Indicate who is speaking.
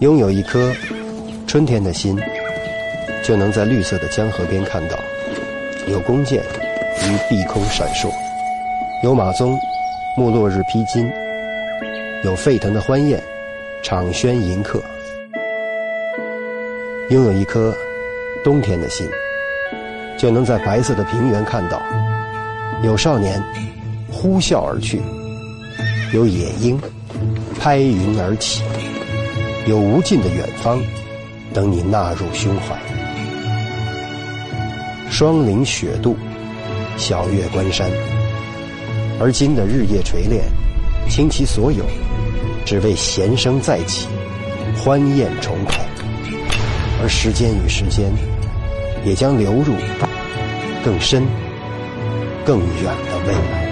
Speaker 1: 拥有一颗春天的心，就能在绿色的江河边看到，有弓箭于碧空闪烁，有马鬃暮落日披金，有沸腾的欢宴场轩迎客。拥有一颗冬天的心，就能在白色的平原看到，有少年呼啸而去，有野鹰拍云而起。有无尽的远方，等你纳入胸怀。霜林雪渡，晓月关山。而今的日夜锤炼，倾其所有，只为弦声再起，欢宴重开。而时间与时间，也将流入更深、更远的未来。